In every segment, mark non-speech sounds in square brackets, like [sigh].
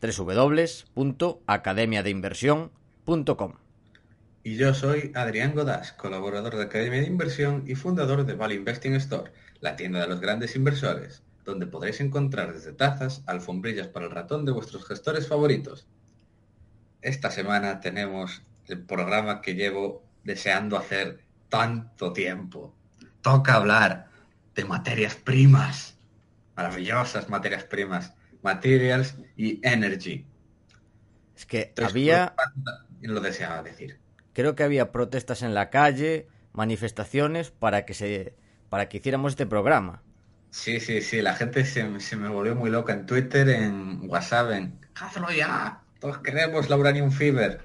www.academiadeinversión.com. Y yo soy Adrián Godás, colaborador de Academia de Inversión y fundador de Value Investing Store, la tienda de los grandes inversores, donde podréis encontrar desde tazas, alfombrillas para el ratón de vuestros gestores favoritos. Esta semana tenemos el programa que llevo deseando hacer tanto tiempo. Toca hablar de materias primas, maravillosas materias primas Materials y Energy. Es que había... Lo deseaba decir. Creo que había protestas en la calle, manifestaciones para que se para que hiciéramos este programa. Sí, sí, sí, la gente se, se me volvió muy loca en Twitter, en WhatsApp, en ¡Hazlo ya! Todos queremos la Uranium Fever.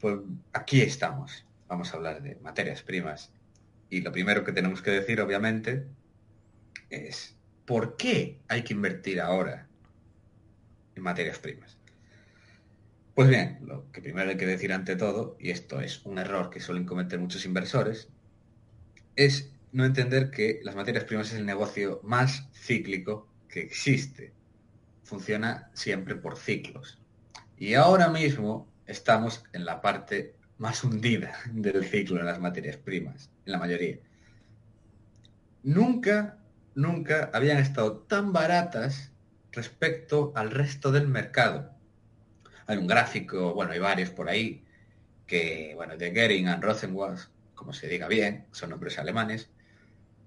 Pues aquí estamos. Vamos a hablar de materias primas. Y lo primero que tenemos que decir, obviamente, es ¿por qué hay que invertir ahora en materias primas? Pues bien, lo que primero hay que decir ante todo, y esto es un error que suelen cometer muchos inversores, es no entender que las materias primas es el negocio más cíclico que existe. Funciona siempre por ciclos. Y ahora mismo estamos en la parte más hundida [laughs] del ciclo en las materias primas, en la mayoría. Nunca nunca habían estado tan baratas respecto al resto del mercado. Hay un gráfico, bueno, hay varios por ahí, que, bueno, de Gering and Rosenwas, como se diga bien, son nombres alemanes,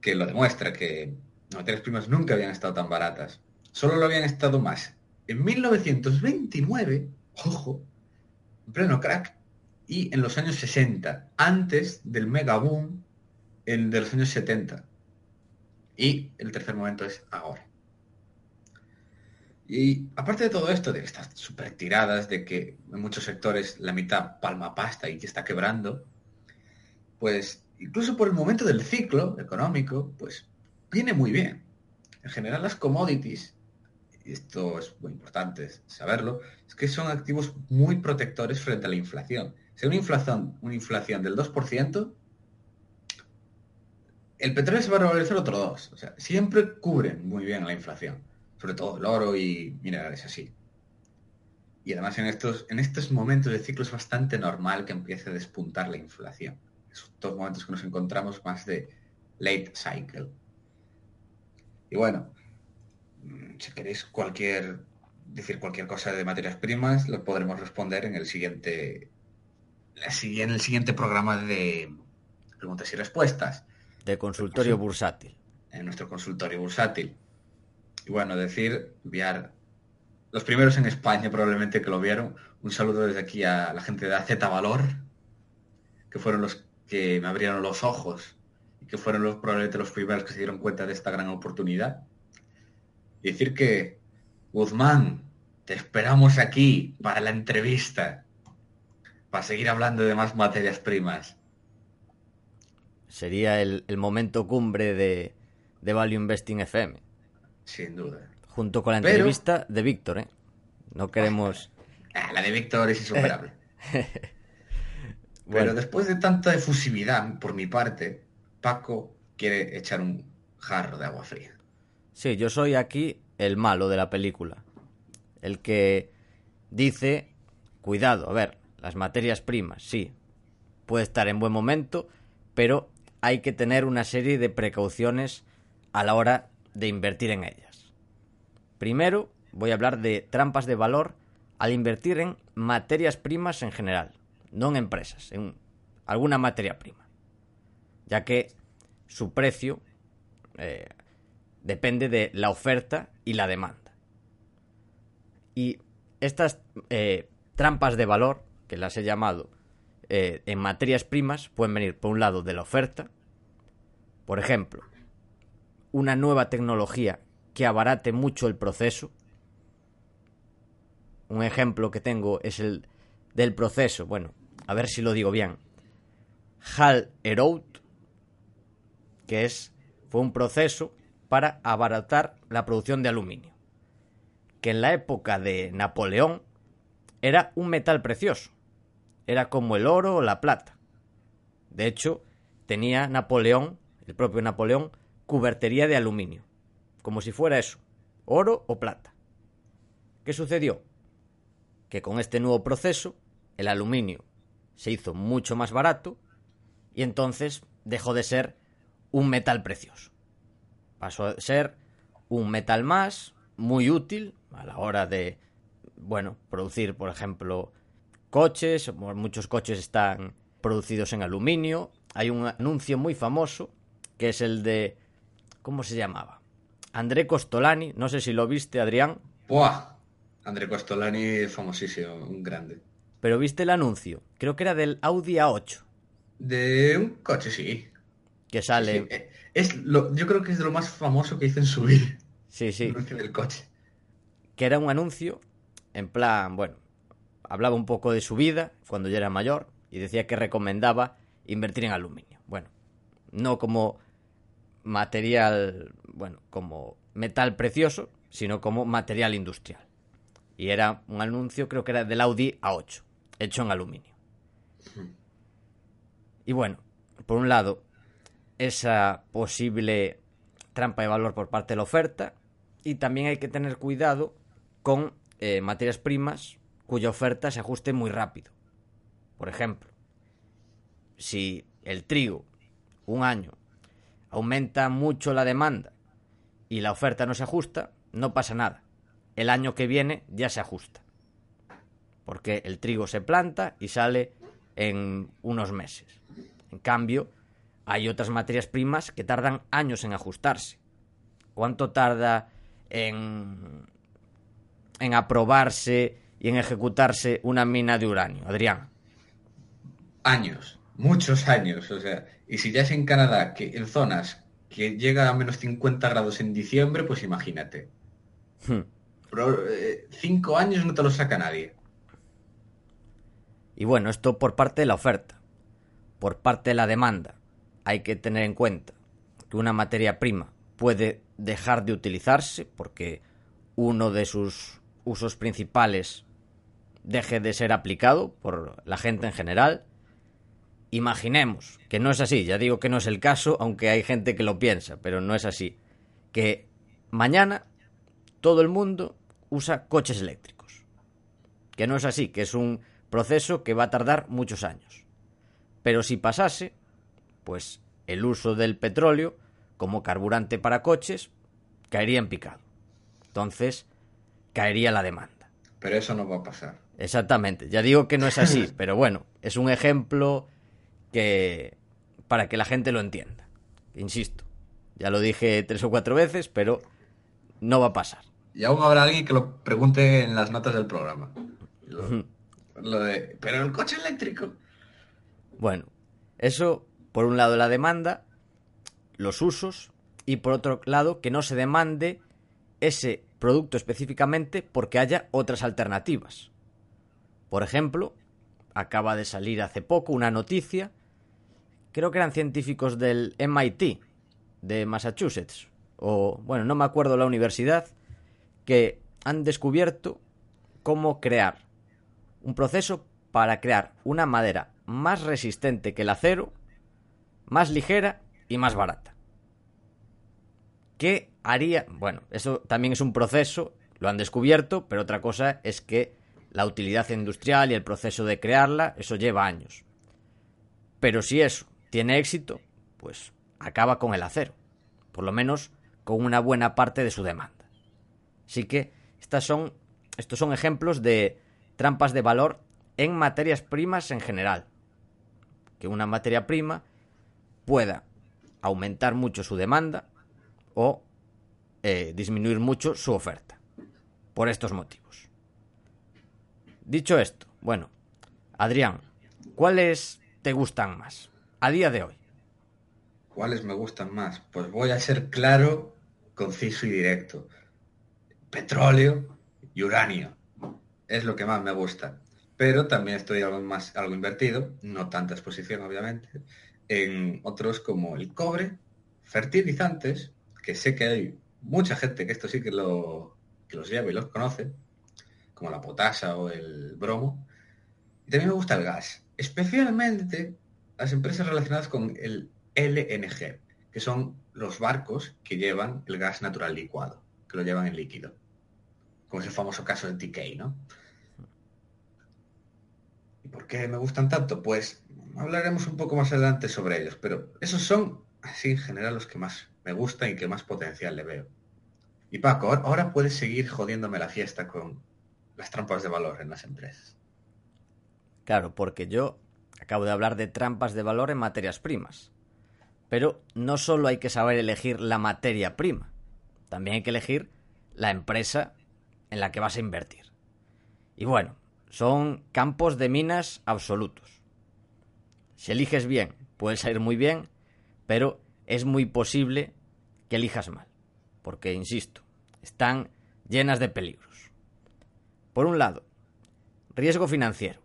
que lo demuestra que materias primas nunca habían estado tan baratas. Solo lo habían estado más en 1929, ojo, en pleno crack, y en los años 60, antes del mega boom en, de los años 70. Y el tercer momento es ahora. Y aparte de todo esto, de estas super tiradas, de que en muchos sectores la mitad palma pasta y que está quebrando, pues incluso por el momento del ciclo económico, pues viene muy bien. En general las commodities, y esto es muy importante saberlo, es que son activos muy protectores frente a la inflación. Si una inflación, una inflación del 2%, el petróleo se va a revalorizar otro dos. O sea, siempre cubren muy bien la inflación. Sobre todo el oro y minerales así. Y además en estos, en estos momentos de ciclo es bastante normal que empiece a despuntar la inflación. Estos momentos que nos encontramos más de late cycle. Y bueno, si queréis cualquier decir cualquier cosa de materias primas, lo podremos responder en el siguiente en el siguiente programa de preguntas y respuestas. De consultorio bursátil. En nuestro consultorio bursátil. Y bueno, decir, enviar los primeros en España probablemente que lo vieron. Un saludo desde aquí a la gente de AZ Valor, que fueron los que me abrieron los ojos y que fueron los, probablemente los primeros que se dieron cuenta de esta gran oportunidad. Y decir que, Guzmán, te esperamos aquí para la entrevista, para seguir hablando de más materias primas sería el, momento cumbre de, de, Value Investing FM. Sin duda. Junto con la entrevista de Víctor, ¿eh? No queremos... [laughs] Ah, la de Víctor es insuperable. [laughs] Pero después de tanta efusividad por mi parte, Paco quiere echar un jarro de agua fría. Sí, yo soy aquí el malo de la película. El que dice, cuidado, a ver, las materias primas, sí, puede estar en buen momento, pero hay que tener una serie de precauciones a la hora de invertir en ellas. Primero, voy a hablar de trampas de valor al invertir en materias primas en general, no en empresas, en alguna materia prima, ya que su precio eh, depende de la oferta y la demanda. Y estas eh, trampas de valor, que las he llamado eh, en materias primas, pueden venir por un lado de la oferta, por ejemplo, una nueva tecnología que abarate mucho el proceso. Un ejemplo que tengo es el del proceso, bueno, a ver si lo digo bien. Hal Heroult, que es fue un proceso para abaratar la producción de aluminio, que en la época de Napoleón era un metal precioso, era como el oro o la plata. De hecho, tenía Napoleón, el propio Napoleón, cubertería de aluminio, como si fuera eso, oro o plata. ¿Qué sucedió? Que con este nuevo proceso, el aluminio se hizo mucho más barato y entonces dejó de ser un metal precioso. Pasó a ser un metal más, muy útil a la hora de, bueno, producir, por ejemplo, coches. Muchos coches están producidos en aluminio. Hay un anuncio muy famoso que es el de ¿Cómo se llamaba? André Costolani, no sé si lo viste, Adrián. ¡Buah! André Costolani es famosísimo, un grande. Pero viste el anuncio, creo que era del Audi A8. De un coche, sí. Que sale. Eh, es lo, yo creo que es de lo más famoso que hizo en su vida. Sí, sí. El anuncio del coche. Que era un anuncio, en plan, bueno, hablaba un poco de su vida cuando ya era mayor y decía que recomendaba invertir en aluminio. Bueno, no como material, bueno, como metal precioso, sino como material industrial. Y era un anuncio, creo que era del Audi A8, hecho en aluminio. Y bueno, por un lado, esa posible trampa de valor por parte de la oferta, y también hay que tener cuidado con eh, materias primas cuya oferta se ajuste muy rápido. Por ejemplo, si el trigo un año aumenta mucho la demanda y la oferta no se ajusta, no pasa nada. El año que viene ya se ajusta. Porque el trigo se planta y sale en unos meses. En cambio, hay otras materias primas que tardan años en ajustarse. ¿Cuánto tarda en, aprobarse y en ejecutarse una mina de uranio, Adrián? Años, muchos años. O sea, y si ya es en Canadá, que en zonas que llega a menos 50 grados en diciembre, pues imagínate. Hmm. Pero, eh, cinco años no te lo saca nadie. Y bueno, esto por parte de la oferta. Por parte de la demanda, hay que tener en cuenta que una materia prima puede dejar de utilizarse porque uno de sus usos principales deje de ser aplicado por la gente en general Imaginemos que no es así, ya digo que no es el caso, aunque hay gente que lo piensa, pero no es así. Que mañana todo el mundo usa coches eléctricos. Que no es así, que es un proceso que va a tardar muchos años. Pero si pasase, pues el uso del petróleo como carburante para coches caería en picado. Entonces, caería la demanda. Pero eso no va a pasar. Exactamente, ya digo que no es así, [laughs] pero bueno, es un ejemplo que para que la gente lo entienda. Insisto, ya lo dije tres o cuatro veces, pero no va a pasar. Y aún habrá alguien que lo pregunte en las notas del programa. Lo, de, pero el coche eléctrico. Bueno, eso por un lado la demanda, los usos y por otro lado que no se demande ese producto específicamente porque haya otras alternativas. Por ejemplo, acaba de salir hace poco una noticia creo que eran científicos del MIT, de Massachusetts, o bueno, no me acuerdo la universidad, que han descubierto cómo crear un proceso para crear una madera más resistente que el acero, más ligera y más barata. ¿Qué haría? Bueno, eso también es un proceso, lo han descubierto, pero otra cosa es que la utilidad industrial y el proceso de crearla, eso lleva años. Pero si eso tiene éxito, pues acaba con el acero, por lo menos con una buena parte de su demanda. Así que estas son, estos son ejemplos de trampas de valor en materias primas en general. Que una materia prima pueda aumentar mucho su demanda o eh, disminuir mucho su oferta. Por estos motivos. Dicho esto, bueno, Adrián, ¿cuáles te gustan más a día de hoy? ¿Cuáles me gustan más? Pues voy a ser claro, conciso y directo. Petróleo y uranio. Es lo que más me gusta. Pero también estoy algo más algo invertido, no tanta exposición obviamente, en otros como el cobre, fertilizantes, que sé que hay mucha gente que esto sí que, lo, que los lleva y los conoce, como la potasa o el bromo. Y también me gusta el gas, especialmente las empresas relacionadas con el LNG, que son los barcos que llevan el gas natural licuado, que lo llevan en líquido. Como es el famoso caso de TK, ¿no? ¿Y por qué me gustan tanto? Pues hablaremos un poco más adelante sobre ellos, pero esos son, así en general, los que más me gustan y que más potencial le veo. Y Paco, ahora puedes seguir jodiéndome la fiesta con las trampas de valor en las empresas. Claro, porque yo acabo de hablar de trampas de valor en materias primas. Pero no solo hay que saber elegir la materia prima, también hay que elegir la empresa en la que vas a invertir. Y bueno, son campos de minas absolutos. Si eliges bien, puedes salir muy bien, pero es muy posible que elijas mal, porque, insisto, están llenas de peligros. Por un lado, riesgo financiero.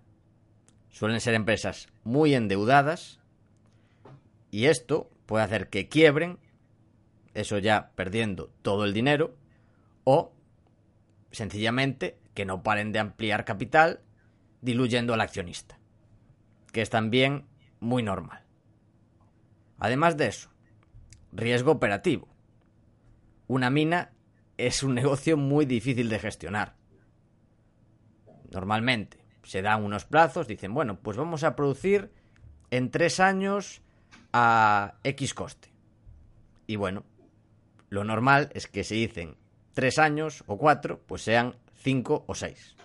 Suelen ser empresas muy endeudadas y esto puede hacer que quiebren, eso ya perdiendo todo el dinero, o sencillamente que no paren de ampliar capital, diluyendo al accionista, que es también muy normal. Además de eso, riesgo operativo. Una mina es un negocio muy difícil de gestionar. Normalmente se dan unos plazos, dicen, bueno, pues vamos a producir en tres años a X coste. Y bueno, lo normal es que se dicen tres años o cuatro, pues sean cinco o seis.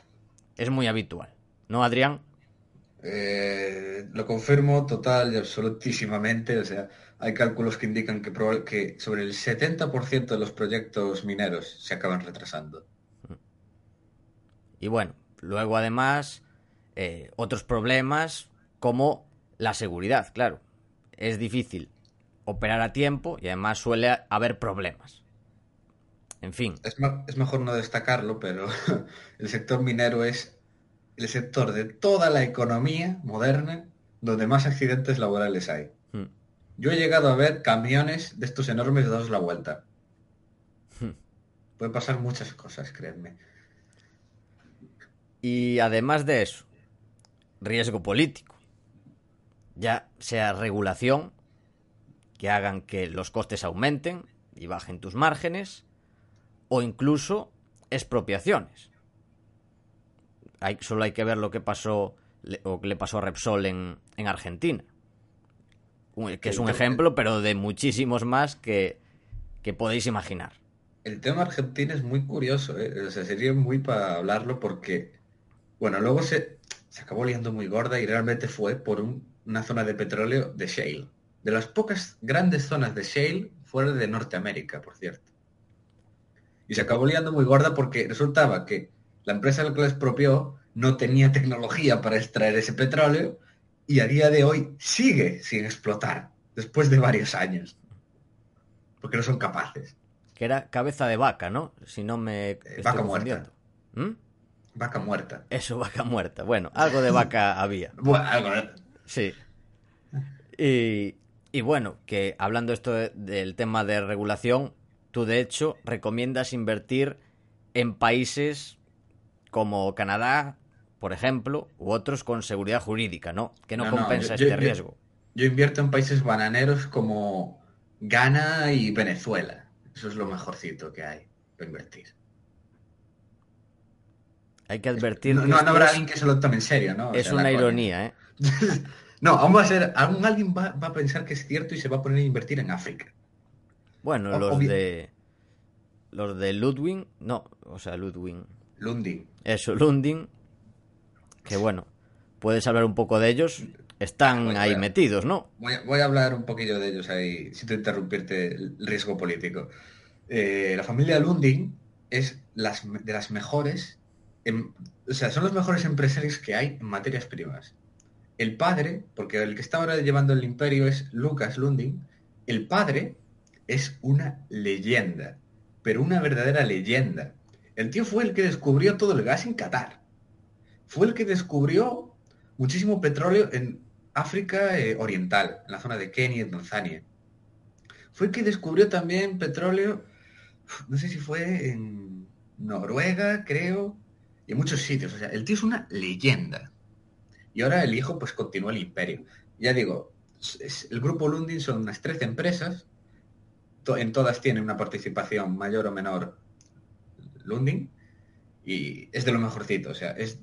Es muy habitual. ¿No, Adrián? Eh, lo confirmo total y absolutísimamente. O sea, hay cálculos que indican que, que sobre el 70% de los proyectos mineros se acaban retrasando. Y bueno, luego además eh, otros problemas como la seguridad, claro. Es difícil operar a tiempo y además suele haber problemas. En fin. Es, es mejor no destacarlo, pero [laughs] el sector minero es el sector de toda la economía moderna donde más accidentes laborales hay. Hmm. Yo he llegado a ver camiones de estos enormes dados la vuelta. Hmm. Pueden pasar muchas cosas, créanme. Y además de eso, riesgo político. Ya sea regulación, que hagan que los costes aumenten y bajen tus márgenes, o incluso expropiaciones. Hay, solo hay que ver lo que pasó o que le pasó a Repsol en, en Argentina. Que es un ejemplo, pero de muchísimos más que, que podéis imaginar. El tema argentino es muy curioso, ¿eh? o sea, sería muy para hablarlo porque, bueno, luego se, se acabó liando muy gorda y realmente fue por una zona de petróleo de shale. De las pocas grandes zonas de shale fuera de Norteamérica, por cierto. Y se acabó liando muy gorda porque resultaba que la empresa a la que la expropió no tenía tecnología para extraer ese petróleo y a día de hoy sigue sin explotar, después de varios años. Porque no son capaces. Que era cabeza de vaca, ¿no? Si no me... Eh, vaca muerta. ¿Mm? Vaca muerta. Eso, vaca muerta. Bueno, algo de vaca [laughs] había. Bueno, algo Sí. Y, y, bueno, que hablando esto del tema de regulación, tú de hecho recomiendas invertir en países como Canadá, por ejemplo, u otros con seguridad jurídica, ¿no? Que no, compensa este riesgo. Yo, invierto en países bananeros como Ghana y Venezuela. Eso es lo mejorcito que hay para invertir. Hay que advertir. No, no, habrá alguien que se lo tome en serio, ¿no? es una ironía, ¿eh? [laughs] No, aún va a ser, aún alguien va, va a pensar que es cierto y se va a poner a invertir en África. Bueno, O- los de. Los de Ludwig. No, o sea, Ludwig. Lundi. Eso, Lundin. Que bueno, puedes hablar un poco de ellos. Están ahí metidos, ¿no? Voy a, voy a hablar un poquillo de ellos ahí, sin interrumpirte el riesgo político. Eh, la familia Lundin es las, de las mejores, en- o sea, son los mejores empresarios que hay en materias primas. El padre, porque el que está ahora llevando el imperio es Lucas Lundin, el padre es una leyenda, pero una verdadera leyenda. El tío fue el que descubrió todo el gas en Qatar. Fue el que descubrió muchísimo petróleo en África eh, Oriental, en la zona de Kenia y Tanzania. Fue el que descubrió también petróleo, no sé si fue en Noruega, creo, y en muchos sitios. O sea, el tío es una leyenda. Y ahora el hijo pues continúa el imperio. Ya digo, es- el grupo Lundin son unas 13 empresas, to- en todas tiene una participación mayor o menor Lundin, y es de lo mejorcito, o sea, es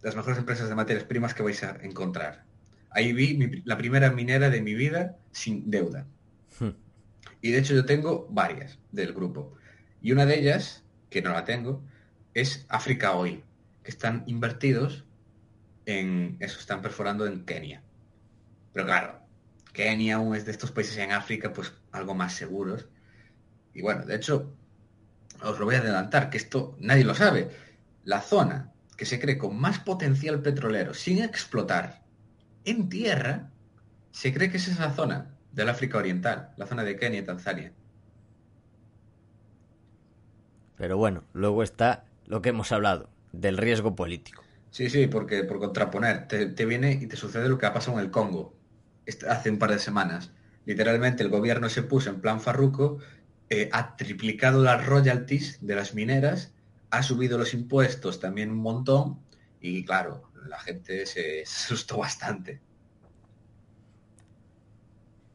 las mejores empresas de materias primas que vais a encontrar. Ahí vi mi- la primera minera de mi vida sin deuda. Hmm. Y de hecho yo tengo varias del grupo. Y una de ellas, que no la tengo, es Africa Oil, que están invertidos en eso, están perforando en Kenia. Pero claro, Kenia aún es de estos países en África, pues algo más seguros. Y bueno, de hecho, os lo voy a adelantar, que esto nadie lo sabe. La zona que se cree con más potencial petrolero sin explotar en tierra, se cree que es esa zona del África Oriental, la zona de Kenia y Tanzania. Pero bueno, luego está lo que hemos hablado, del riesgo político. Sí, sí, porque por contraponer, te, te viene y te sucede lo que ha pasado en el Congo este- hace un par de semanas. Literalmente el gobierno se puso en plan farruco, eh, ha triplicado las royalties de las mineras, ha subido los impuestos también un montón y claro, la gente se [laughs] asustó bastante.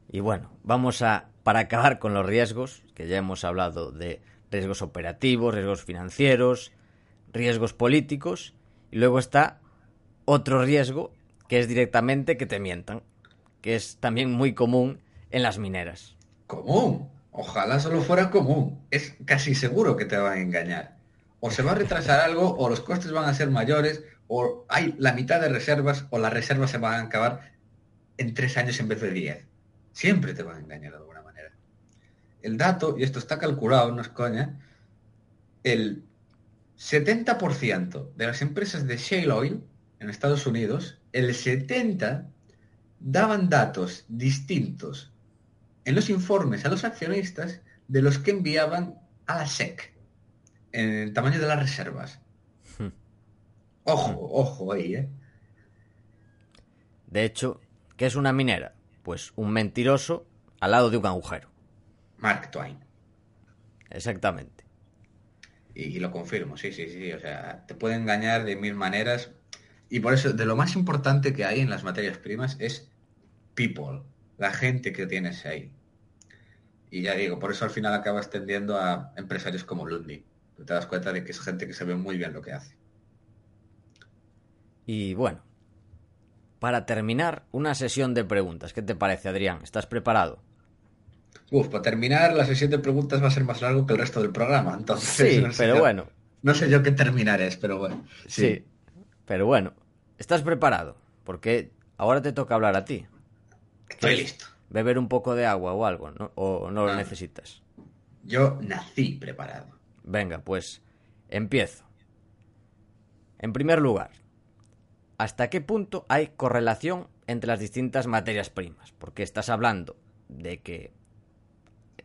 Y bueno, vamos a, para acabar con los riesgos, que ya hemos hablado de riesgos operativos, riesgos financieros, riesgos políticos, y luego está otro riesgo que es directamente que te mientan, que es también muy común en las mineras. Común. Ojalá solo fuera común. Es casi seguro que te van a engañar. O se va a retrasar algo, o los costes van a ser mayores, o hay la mitad de reservas, o las reservas se van a acabar en tres años en vez de diez. Siempre te van a engañar de alguna manera. El dato, y esto está calculado, no es coña, el 70% de las empresas de shale oil en Estados Unidos, el 70% daban datos distintos en los informes a los accionistas de los que enviaban a la SEC en el tamaño de las reservas. Hmm. Ojo, ojo ahí, ¿eh? De hecho, ¿qué es una minera? Pues un mentiroso al lado de un agujero. Mark Twain. Exactamente. Y, lo confirmo, sí, sí, sí. O sea, te puede engañar de mil maneras. Y por eso, de lo más importante que hay en las materias primas es people, la gente que tienes ahí. Y ya digo, por eso al final acabas tendiendo a empresarios como Lundy. Te das cuenta de que es gente que sabe muy bien lo que hace. Y bueno, para terminar, una sesión de preguntas. ¿Qué te parece, Adrián? ¿Estás preparado? Uf, para terminar, la sesión de preguntas va a ser más largo que el resto del programa, entonces... Sí, no sé pero yo- bueno. No sé yo qué terminar es, pero bueno. Sí. Pero bueno, ¿estás preparado? Porque ahora te toca hablar a ti. Estoy listo. Beber un poco de agua o algo, ¿no? ¿O no lo Ah. necesitas? Yo nací preparado. Venga, pues empiezo. En primer lugar, ¿hasta qué punto hay correlación entre las distintas materias primas? Porque estás hablando de que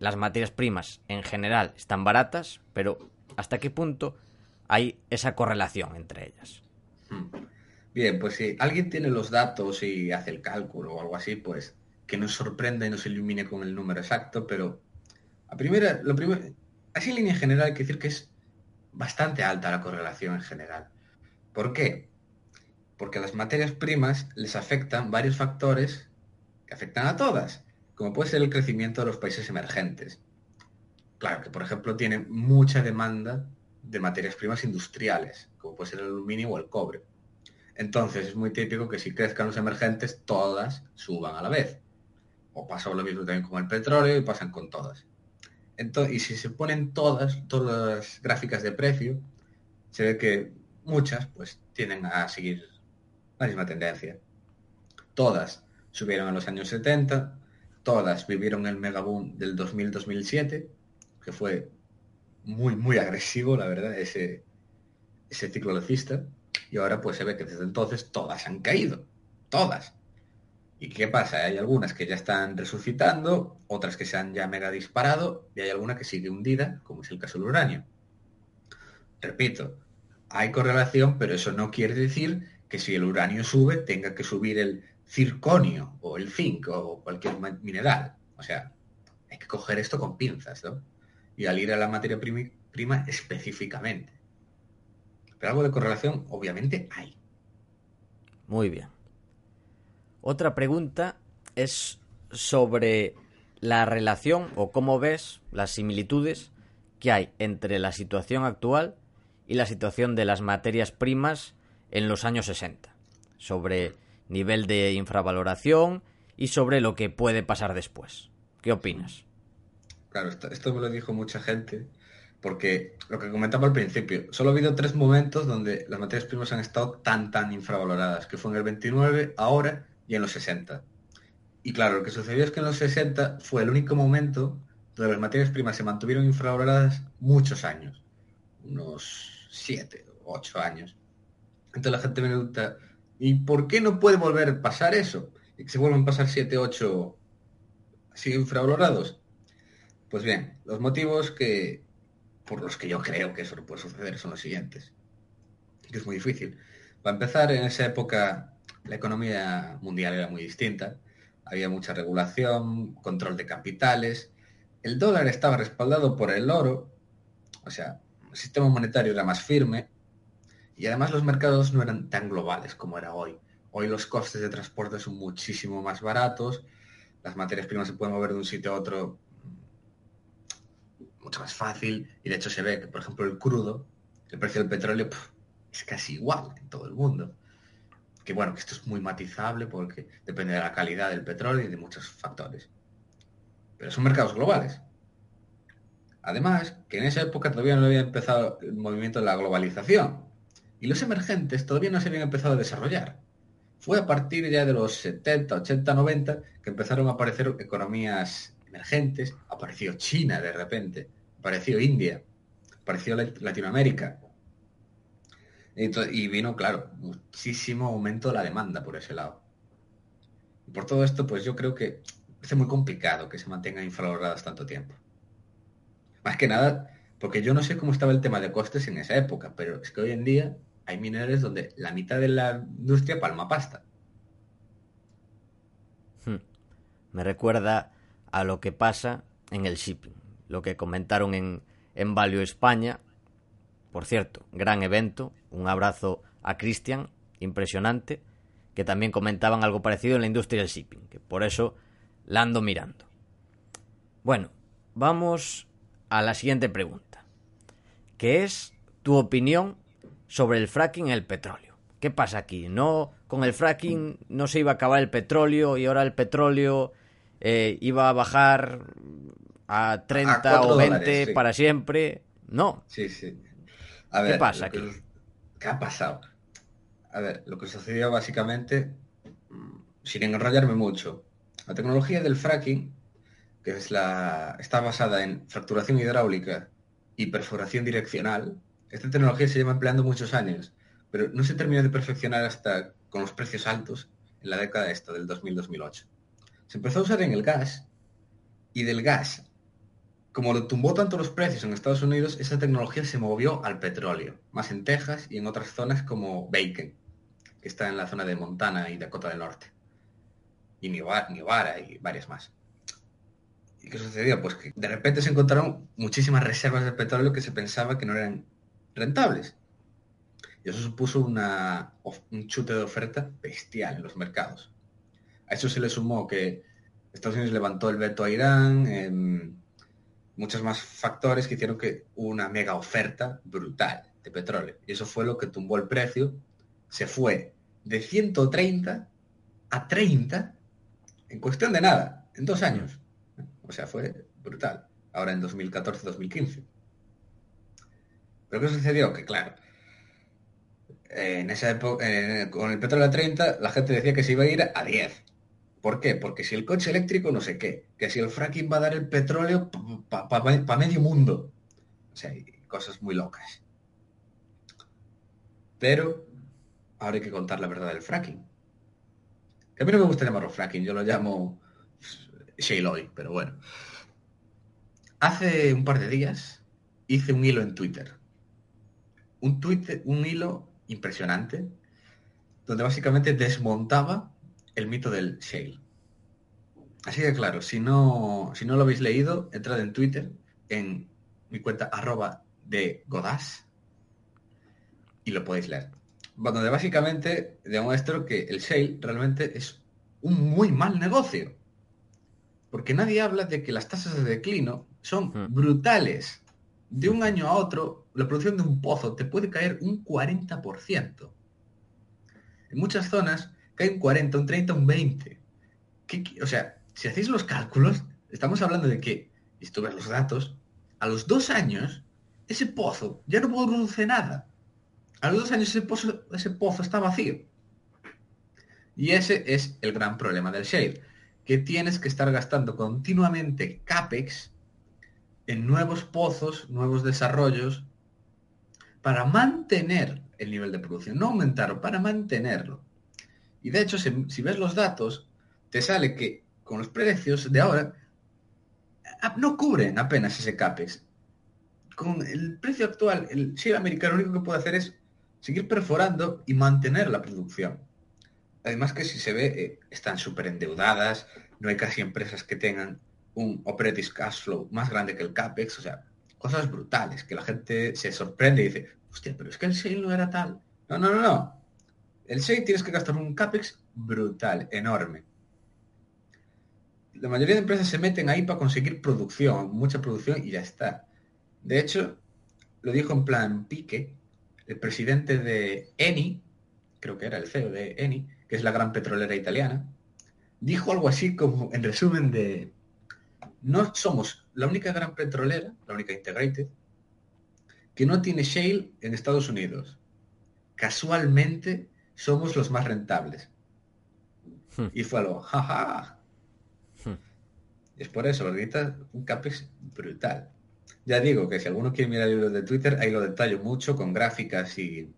las materias primas en general están baratas, pero ¿hasta qué punto hay esa correlación entre ellas? Hmm. Bien, pues si alguien tiene los datos y hace el cálculo o algo así, pues que nos sorprenda y nos ilumine con el número exacto, pero a primera, lo primero, así en línea general hay que decir que es bastante alta la correlación en general. ¿Por qué? Porque a las materias primas les afectan varios factores que afectan a todas, como puede ser el crecimiento de los países emergentes. Claro que, por ejemplo, tienen mucha demanda de materias primas industriales, como puede ser el aluminio o el cobre. Entonces es muy típico que si crezcan los emergentes, todas suban a la vez. O pasa lo mismo también con el petróleo y pasan con todas. Entonces, y si se ponen todas, todas las gráficas de precio, se ve que muchas pues tienden a seguir la misma tendencia. Todas subieron en los años 70, todas vivieron el megaboom del 2000-2007, que fue muy, muy agresivo, la verdad, ese, ese ciclo alcista. Y ahora pues se ve que desde entonces todas han caído. Todas. ¿Y qué pasa? Hay algunas que ya están resucitando, otras que se han ya mega disparado y hay alguna que sigue hundida, como es el caso del uranio. Repito, hay correlación, pero eso no quiere decir que si el uranio sube tenga que subir el circonio o el zinc o cualquier mineral. O sea, hay que coger esto con pinzas, ¿no? Y al ir a la materia prima específicamente. Pero algo de correlación obviamente hay. Muy bien. Otra pregunta es sobre la relación o cómo ves las similitudes que hay entre la situación actual y la situación de las materias primas en los años 60, sobre nivel de infravaloración y sobre lo que puede pasar después. ¿Qué opinas? Claro, esto, me lo dijo mucha gente, porque lo que comentaba al principio, solo ha habido tres momentos donde las materias primas han estado tan, tan infravaloradas, que fue en el 29, ahora y en los 60. Y claro, lo que sucedió es que en los 60 fue el único momento donde las materias primas se mantuvieron infravaloradas muchos años, unos 7 o 8 años. Entonces la gente me pregunta, ¿y por qué no puede volver a pasar eso? Y que se vuelvan a pasar 7, 8 así infravalorados. Pues bien, los motivos que por los que yo creo que eso puede suceder son los siguientes. Que es muy difícil. Para empezar, en esa época la economía mundial era muy distinta. Había mucha regulación, control de capitales. El dólar estaba respaldado por el oro. O sea, el sistema monetario era más firme. Y además los mercados no eran tan globales como era hoy. Hoy los costes de transporte son muchísimo más baratos. Las materias primas se pueden mover de un sitio a otro mucho más fácil. Y de hecho se ve que, por ejemplo, el crudo, el precio del petróleo, es casi igual en todo el mundo que bueno, que esto es muy matizable porque depende de la calidad del petróleo y de muchos factores. Pero son mercados globales. Además, que en esa época todavía no había empezado el movimiento de la globalización y los emergentes todavía no se habían empezado a desarrollar. Fue a partir ya de los 70, 80, 90 que empezaron a aparecer economías emergentes, apareció China de repente, apareció India, apareció Latinoamérica, y vino, claro, muchísimo aumento de la demanda por ese lado. Por todo esto, pues yo creo que es muy complicado que se mantengan infravaloradas tanto tiempo. Más que nada, porque yo no sé cómo estaba el tema de costes en esa época, pero es que hoy en día hay mineros donde la mitad de la industria palma pasta. Hmm. Me recuerda a lo que pasa en el shipping, lo que comentaron en, en Value España, por cierto, gran evento. Un abrazo a Cristian, impresionante, que también comentaban algo parecido en la industria del shipping, que por eso la ando mirando. Bueno, vamos a la siguiente pregunta, que es tu opinión sobre el fracking en el petróleo. ¿Qué pasa aquí? No, con el fracking no se iba a acabar el petróleo y ahora el petróleo eh, iba a bajar a 30 o 20 para siempre. No. Sí, sí. ¿Qué pasa aquí? ¿Qué ha pasado? A ver, lo que sucedió básicamente, mm, sin enrollarme mucho, la tecnología del fracking, que es la, está basada en fracturación hidráulica y perforación direccional, esta tecnología se lleva empleando muchos años, pero no se terminó de perfeccionar hasta con los precios altos en la década esta, del 2000-2008. Se empezó a usar en el gas y del gas como lo tumbó tanto los precios en Estados Unidos, esa tecnología se movió al petróleo, más en Texas y en otras zonas como Bacon, que está en la zona de Montana y Dakota del Norte, y Nevada y varias más. ¿Y qué sucedió? Pues que de repente se encontraron muchísimas reservas de petróleo que se pensaba que no eran rentables. Y eso supuso una, un chute de oferta bestial en los mercados. A eso se le sumó que Estados Unidos levantó el veto a Irán, en muchos más factores que hicieron que una mega oferta brutal de petróleo. Y eso fue lo que tumbó el precio, se fue de 130 a 30 en cuestión de nada, en dos años. O sea, fue brutal. Ahora en 2014-2015. Pero ¿qué sucedió? Que claro, en esa época, con el petróleo a 30, la gente decía que se iba a ir a 10. ¿Por qué? Porque si el coche eléctrico no sé qué, que si el fracking va a dar el petróleo para medio mundo. O sea, hay cosas muy locas. Pero ahora hay que contar la verdad del fracking. Que a mí no me gusta llamarlo fracking, yo lo llamo shale oil, pero bueno. Hace un par de días hice un hilo en Twitter. Un, Twitter, un hilo impresionante, donde básicamente desmontaba el mito del shale. Así que claro, si no, si no lo habéis leído, entrad en Twitter, en mi cuenta arroba de Godas, y lo podéis leer. Donde básicamente demuestro que el shale realmente es un muy mal negocio. Porque nadie habla de que las tasas de declino son hmm. brutales. De un año a otro, la producción de un pozo te puede caer un 40%. En muchas zonas cae un 40, un 30, un 20. o sea, si hacéis los cálculos, estamos hablando de que, y tú ves los datos, a los dos años, ese pozo ya no produce nada. A los dos años ese pozo, ese pozo está vacío. Y ese es el gran problema del shale, que tienes que estar gastando continuamente CAPEX en nuevos pozos, nuevos desarrollos, para mantener el nivel de producción, no aumentarlo, para mantenerlo. Y de hecho, si, ves los datos, te sale que con los precios de ahora no cubren apenas ese CAPEX. Con el precio actual, el shale americano lo único que puede hacer es seguir perforando y mantener la producción. Además que si se ve, eh, están súper endeudadas, no hay casi empresas que tengan un operating cash flow más grande que el CAPEX, o sea, cosas brutales, que la gente se sorprende y dice, hostia, pero es que el sale no era tal. No, no, no, no. El sale tienes que gastar un CAPEX brutal, enorme. La mayoría de empresas se meten ahí para conseguir producción, mucha producción y ya está. De hecho, lo dijo en plan pique, el presidente de Eni, creo que era el CEO de Eni, que es la gran petrolera italiana, dijo algo así como, en resumen, de no somos la única gran petrolera, la única integrated, que no tiene shale en Estados Unidos. Casualmente somos los más rentables. Hmm. Y fue algo, jaja. Hmm. Es por eso, un CAPEX brutal. Ya digo que si alguno quiere mirar libros de Twitter, ahí lo detallo mucho con gráficas y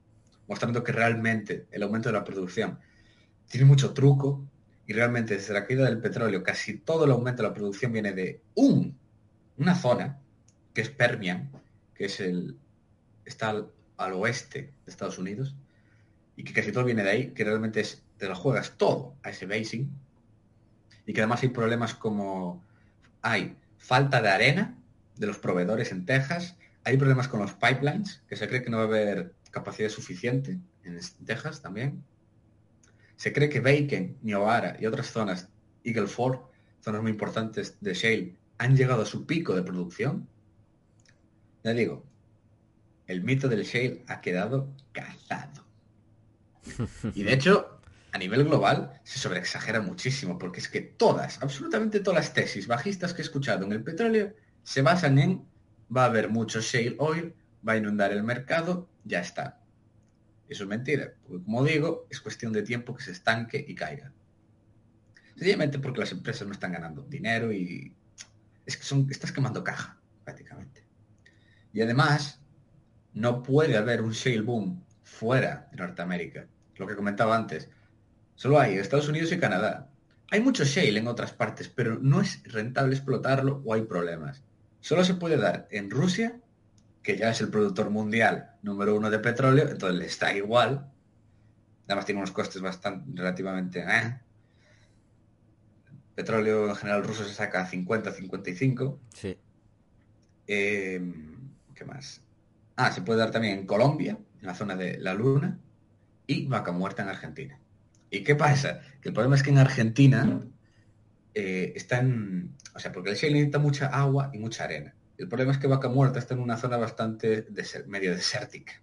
mostrando que realmente el aumento de la producción tiene mucho truco, y realmente desde la caída del petróleo casi todo el aumento de la producción viene de un, una zona, que es Permian, que es el, está al, oeste de Estados Unidos, y que casi todo viene de ahí, que realmente es, te lo juegas todo a ese basing, y que además hay problemas como hay falta de arena de los proveedores en Texas, hay problemas con los pipelines, que se cree que no va a haber capacidad suficiente en Texas también, se cree que Bacon, Niobara y otras zonas, Eagle Ford, zonas muy importantes de Shale, han llegado a su pico de producción. Ya digo, el mito del Shale ha quedado cazado. Y de hecho, a nivel global se sobreexagera muchísimo, porque es que todas, absolutamente todas las tesis bajistas que he escuchado en el petróleo se basan en va a haber mucho shale oil, va a inundar el mercado, ya está. Eso es mentira, porque como digo, es cuestión de tiempo que se estanque y caiga. Sencillamente porque las empresas no están ganando dinero y es que son, estás quemando caja, prácticamente. Y además, no puede haber un shale boom fuera de Norteamérica. Lo que comentaba antes. Solo hay Estados Unidos y Canadá. Hay mucho shale en otras partes, pero no es rentable explotarlo o hay problemas. Solo se puede dar en Rusia que ya es el productor mundial número uno de petróleo, entonces le está igual. Además tiene unos costes bastante relativamente... ¿eh? Petróleo en general ruso se saca a 50, 55. Sí. Eh, ¿Qué más? Ah, se puede dar también en Colombia, en la zona de la Luna, y vaca muerta en Argentina. ¿Y qué pasa? Que el problema es que en Argentina eh, están... O sea, porque el shale necesita mucha agua y mucha arena. El problema es que Vaca Muerta está en una zona bastante medio desértica.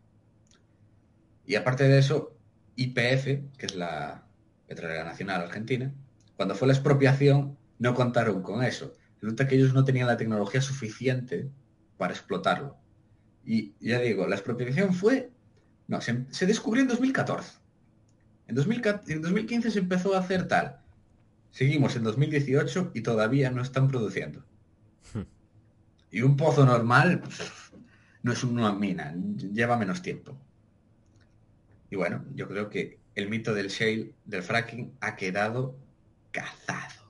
Y aparte de eso, IPF, que es la Petrolera Nacional Argentina, cuando fue la expropiación no contaron con eso. Resulta que ellos no tenían la tecnología suficiente para explotarlo. Y ya digo, la expropiación fue... No, se, descubrió en 2014. En, 2015 se empezó a hacer tal. Seguimos en 2018 y todavía no están produciendo. Hmm. Y un pozo normal no es una mina, lleva menos tiempo. Y bueno, yo creo que el mito del shale, del fracking, ha quedado cazado.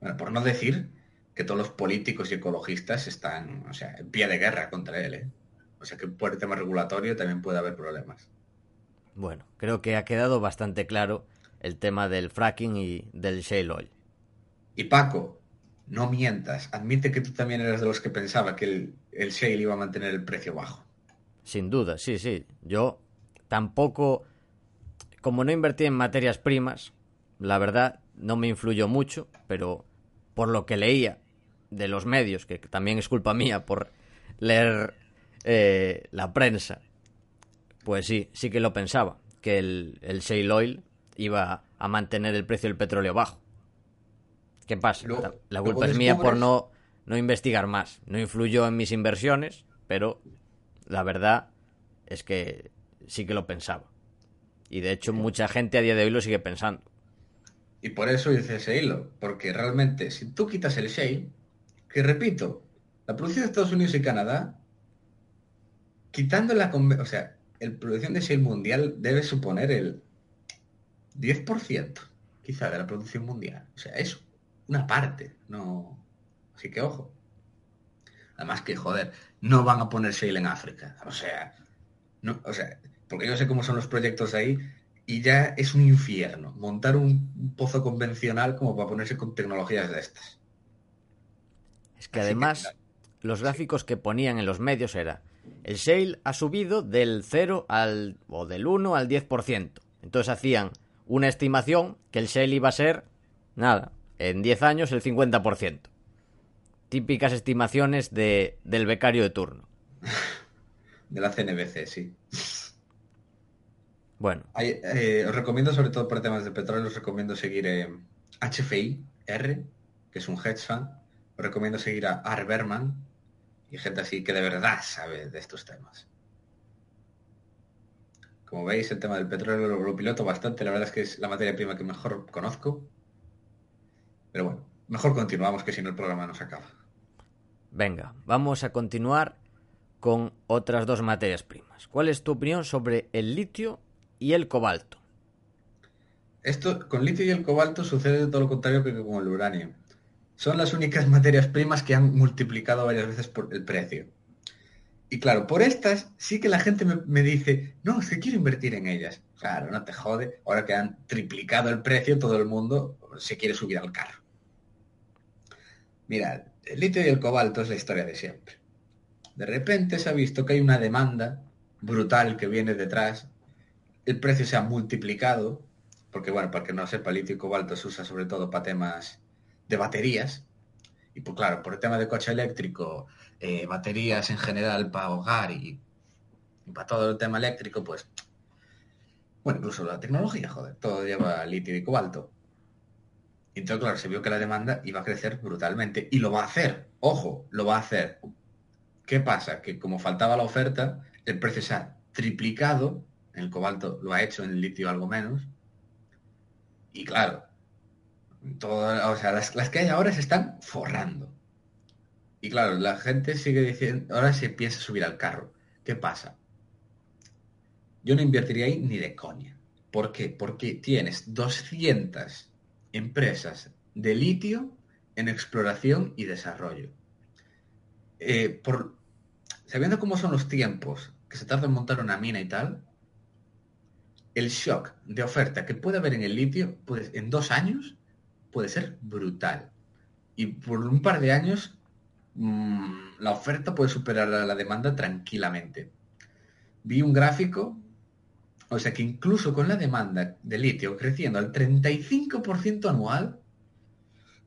Bueno, por no decir que todos los políticos y ecologistas están, o sea, en pie de guerra contra él. ¿eh? O sea que por el tema regulatorio también puede haber problemas. Bueno, creo que ha quedado bastante claro el tema del fracking y del shale oil. Y Paco, no mientas, admite que tú también eras de los que pensaba que el, el shale iba a mantener el precio bajo. Sin duda, sí, sí. Yo tampoco, como no invertí en materias primas, la verdad no me influyó mucho, pero por lo que leía de los medios, que también es culpa mía por leer eh, la prensa, pues sí, sí que lo pensaba, que el, el shale oil iba a mantener el precio del petróleo bajo. ¿Qué pasa? la, culpa es mía por no, no investigar más. No influyó en mis inversiones, pero la verdad es que sí que lo pensaba. Y de hecho mucha gente a día de hoy lo sigue pensando. Y por eso dice ese hilo, porque realmente si tú quitas el shale, que repito, la producción de Estados Unidos y Canadá, quitando la... O sea, el producción de shale mundial debe suponer el 10%, quizá, de la producción mundial. O sea, es una parte, no... Así que ojo. Además que, joder, no van a poner shale en África. O sea, no, o sea, porque yo sé cómo son los proyectos ahí y ya es un infierno montar un pozo convencional como para ponerse con tecnologías de estas. Es que además los gráficos que ponían en los medios era el shale ha subido del 0 al o del 1 al 10%. Entonces hacían una estimación que el shale iba a ser nada, en 10 años el 50%. Típicas estimaciones de, del becario de turno. [laughs] de la CNBC, sí. Bueno. Eh, os recomiendo, sobre todo por temas de petróleo, os recomiendo seguir HFI R, que es un hedge fund. Os recomiendo seguir a Ar Berman y gente así que de verdad sabe de estos temas. Como veis, el tema del petróleo lo, piloto bastante. La verdad es que es la materia prima que mejor conozco. Pero bueno, mejor continuamos que si no el programa no se acaba. Venga, vamos a continuar con otras dos materias primas. ¿Cuál es tu opinión sobre el litio y el cobalto. Esto, con litio y el cobalto sucede todo lo contrario que con el uranio. Son las únicas [laughs] materias primas que han multiplicado varias veces por el precio. Y claro, por estas sí que la gente me, dice, no, es que quiero invertir en ellas. Claro, no te jode. Ahora que han triplicado el precio, todo el mundo se quiere subir al carro. Mirad, el litio y el cobalto es la historia de siempre. De repente se ha visto que hay una demanda brutal que viene detrás el precio se ha multiplicado, porque bueno, para que no sepa, litio y cobalto se usa sobre todo para temas de baterías, y pues claro, por el tema de coche eléctrico, eh, baterías en general para hogar y, para todo el tema eléctrico, pues, bueno, incluso la tecnología, joder, todo lleva litio y cobalto. Y entonces, claro, se vio que la demanda iba a crecer brutalmente y lo va a hacer, ojo, lo va a hacer. ¿Qué pasa? Que como faltaba la oferta, el precio se ha triplicado el cobalto lo ha hecho, en el litio algo menos. Y claro, todo, o sea, las, que hay ahora se están forrando. Y claro, la gente sigue diciendo, ahora se empieza a subir al carro. ¿Qué pasa? Yo no invertiría ahí ni de coña. ¿Por qué? Porque tienes 200 empresas de litio en exploración y desarrollo. Eh, por, sabiendo cómo son los tiempos que se tarda en montar una mina y tal, el shock de oferta que puede haber en el litio pues, en dos años puede ser brutal. Y por un par de años mm, la oferta puede superar a la demanda tranquilamente. Vi un gráfico, o sea que incluso con la demanda de litio creciendo al 35% anual,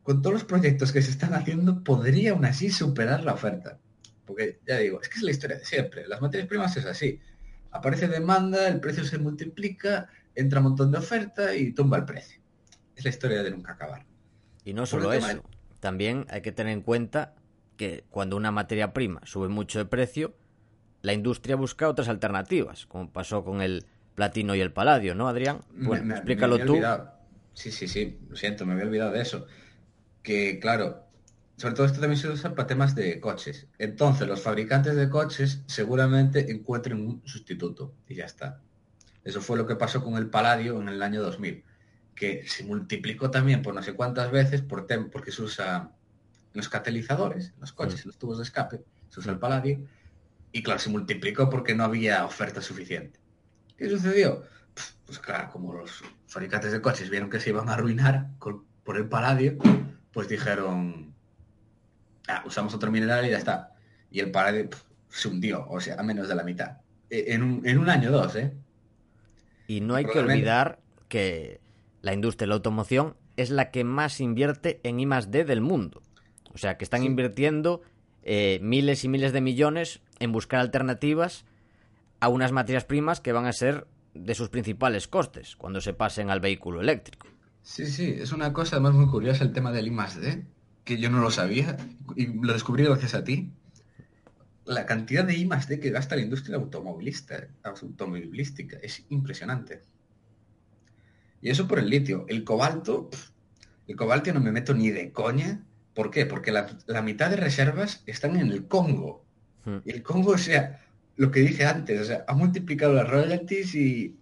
con todos los proyectos que se están haciendo, podría aún así superar la oferta. Porque ya digo, es que es la historia de siempre. Las materias primas es así Aparece demanda, el precio se multiplica, entra un montón de oferta y tumba el precio. Es la historia de nunca acabar. Y no solo eso, también hay que tener en cuenta que cuando una materia prima sube mucho de precio, la industria busca otras alternativas, como pasó con el platino y el paladio, ¿no, Adrián? Bueno, explícalo tú. Sí, sí, sí, lo siento, me había olvidado de eso. Que, claro, sobre todo esto también se usa para temas de coches. Entonces, los fabricantes de coches seguramente encuentren un sustituto y ya está. Eso fue lo que pasó con el paladio en el año 2000, que se multiplicó también por no sé cuántas veces por porque se usa en los catalizadores, en los coches, en los tubos de escape, se usa el paladio, y claro, se multiplicó porque no había oferta suficiente. ¿Qué sucedió? Pues claro, como los fabricantes de coches vieron que se iban a arruinar por el paladio, pues dijeron, ah, usamos otro mineral y ya está. Y el paladio se hundió, o sea, a menos de la mitad. E, en un, en un año dos, ¿eh? Y no hay que olvidar que la industria de la automoción es la que más invierte en I D del mundo. O sea, que están invirtiendo eh, miles y miles de millones en buscar alternativas a unas materias primas que van a ser de sus principales costes cuando se pasen al vehículo eléctrico. Sí, sí, es una cosa además muy curiosa el tema del I D, que yo no lo sabía y lo descubrí gracias a ti. La cantidad de I D que gasta la industria automovilista, automovilística es impresionante. Y eso por el litio. El cobalto, el cobalto no me meto ni de coña ¿Por qué? Porque la, mitad de reservas están en el Congo. Hmm. Y el Congo, o sea, lo que dije antes, o sea, ha multiplicado las royalties y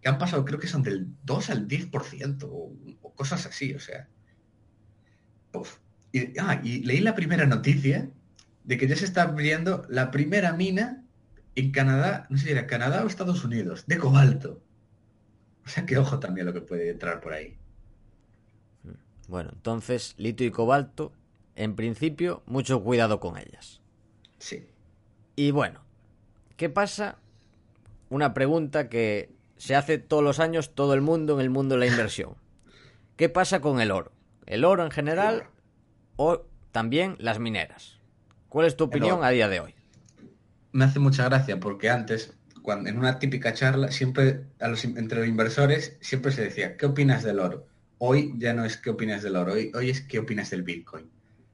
que han pasado, creo que son del 2 al 10% o, o cosas así, o sea. Y, ah, y leí la primera noticia de que ya se está abriendo la primera mina en Canadá, no sé si era Canadá o Estados Unidos, de cobalto. O sea que ojo también lo que puede entrar por ahí. Bueno, entonces, litio y cobalto, en principio, mucho cuidado con ellas. Sí. Y bueno, ¿qué pasa? Una pregunta que se hace todos los años todo el mundo en el mundo de la inversión. ¿Qué pasa con el oro? ¿El oro en general o también las mineras? ¿Cuál es tu opinión a día de hoy? Me hace mucha gracia porque antes, cuando en una típica charla, siempre entre los inversores siempre se decía, ¿qué opinas del oro? hoy ya no es qué opinas del oro, hoy, hoy es qué opinas del Bitcoin.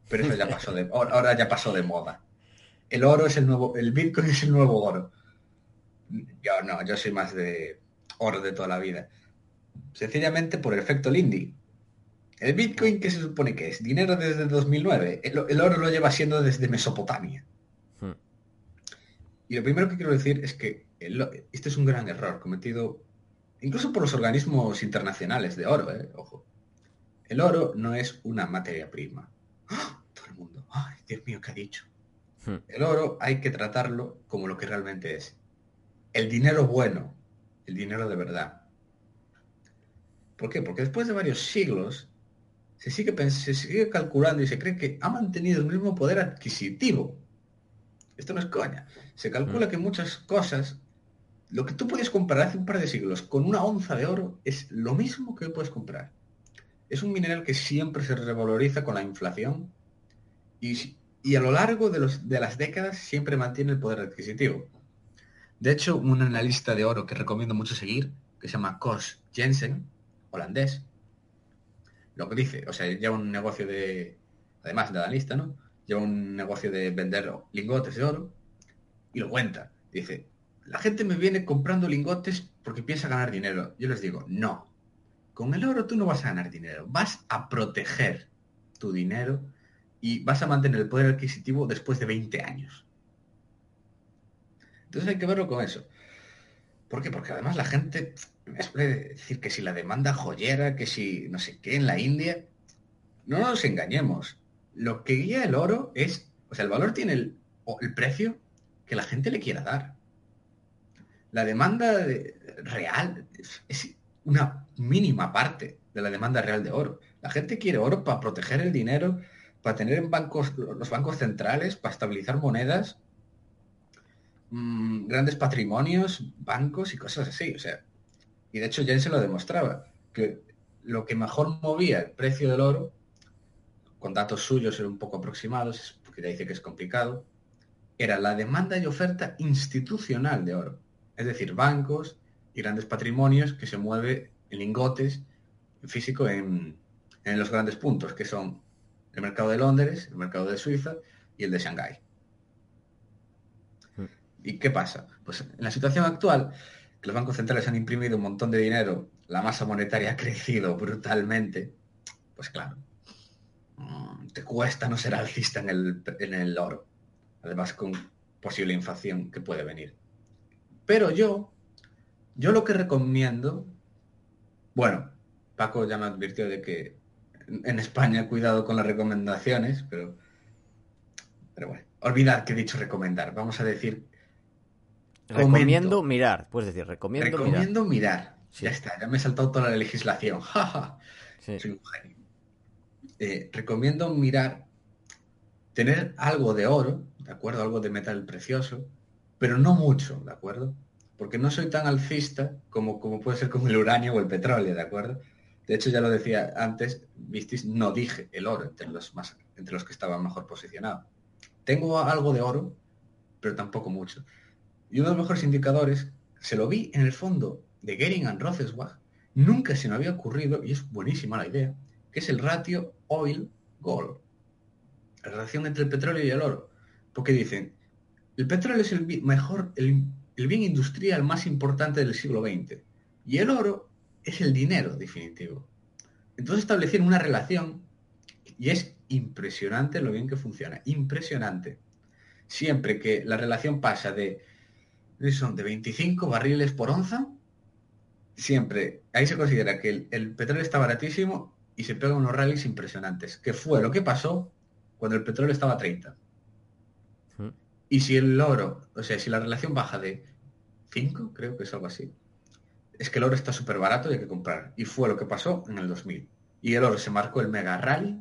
Pero eso ya pasó de, [laughs] ahora ya pasó de moda. El oro es el nuevo, el Bitcoin es el nuevo oro. Yo no, yo soy más de oro de toda la vida. Sencillamente por el efecto Lindy. El Bitcoin, ¿qué se supone que es? Dinero desde 2009. El, oro lo lleva siendo desde Mesopotamia. Hmm. Y lo primero que quiero decir es que este es un gran error cometido incluso por los organismos internacionales de oro, ¿eh? ojo. El oro no es una materia prima. ¡Ah! Todo el mundo, ay, Dios mío, ¿qué ha dicho? Hmm. El oro hay que tratarlo como lo que realmente es. El dinero bueno, el dinero de verdad. ¿Por qué? Porque después de varios siglos se sigue, se sigue calculando y se cree que ha mantenido el mismo poder adquisitivo. Esto no es coña. Se calcula hmm. que muchas cosas lo que tú puedes comprar hace un par de siglos con una onza de oro es lo mismo que puedes comprar. Es un mineral que siempre se revaloriza con la inflación y, a lo largo de, los, de las décadas siempre mantiene el poder adquisitivo. De hecho, un analista de oro que recomiendo mucho seguir, que se llama Kos Jensen, holandés, lo que dice, o sea, lleva un negocio de, además de analista, ¿no? Lleva un negocio de vender lingotes de oro y lo cuenta. Dice, la gente me viene comprando lingotes porque piensa ganar dinero. Yo les digo, no. Con el oro tú no vas a ganar dinero. Vas a proteger tu dinero y vas a mantener el poder adquisitivo después de 20 años. Entonces hay que verlo con eso. ¿Por qué? Porque además la gente me decir que si la demanda joyera, que si no sé qué en la India. No nos engañemos. Lo que guía el oro es, o sea, el valor tiene el, el precio que la gente le quiera dar la demanda real es una mínima parte de la demanda real de oro. La gente quiere oro para proteger el dinero, para tener en bancos, los bancos centrales, para estabilizar monedas, mm, grandes patrimonios, bancos y cosas así. O sea, y de hecho ya se lo demostraba, que lo que mejor movía el precio del oro, con datos suyos un poco aproximados, porque ya dice que es complicado, era la demanda y oferta institucional de oro. es decir, bancos y grandes patrimonios que se mueve en lingotes físico en, en los grandes puntos, que son el mercado de Londres, el mercado de Suiza y el de Shanghái. ¿Y qué pasa? Pues en la situación actual, que los bancos centrales han imprimido un montón de dinero, la masa monetaria ha crecido brutalmente, pues claro, mm, te cuesta no ser alcista en el, en el oro, además con posible inflación que puede venir. Pero yo, yo lo que recomiendo, bueno, Paco ya me advirtió de que en España cuidado con las recomendaciones, pero, pero bueno, olvidad que he dicho recomendar, vamos a decir Recomiendo mirar, puedes decir, recomiendo, recomiendo mirar. Ya está, ya me he saltado toda la legislación. [laughs] Soy un genio. Eh, recomiendo mirar, tener algo de oro, ¿de acuerdo? Algo de metal precioso, pero no mucho, ¿de acuerdo? Porque no soy tan alcista como, como puede ser como el uranio o el petróleo, ¿de acuerdo? De hecho, ya lo decía antes, visteis, no dije el oro entre los, más, entre los que estaban mejor posicionados. Tengo algo de oro, pero tampoco mucho. Y uno de los mejores indicadores, se lo vi en el fondo de Gering and Rothschild, nunca se me había ocurrido, y es buenísima la idea, que es el ratio oil-gold. La relación entre el petróleo y el oro. Porque dicen, el petróleo es el mejor, el, el bien industrial más importante del siglo XX. Y el oro es el dinero definitivo. Entonces establecieron una relación y es impresionante lo bien que funciona. Impresionante. Siempre que la relación pasa de son de 25 barriles por onza. Siempre, ahí se considera que el, petróleo está baratísimo y se pegan unos rallies impresionantes, que fue lo que pasó cuando el petróleo estaba a 30. Hmm. Y si el oro, o sea, si la relación baja de 5, creo que es algo así, es que el oro está súper barato y hay que comprar. Y fue lo que pasó en el 2000. Y el oro se marcó el mega rally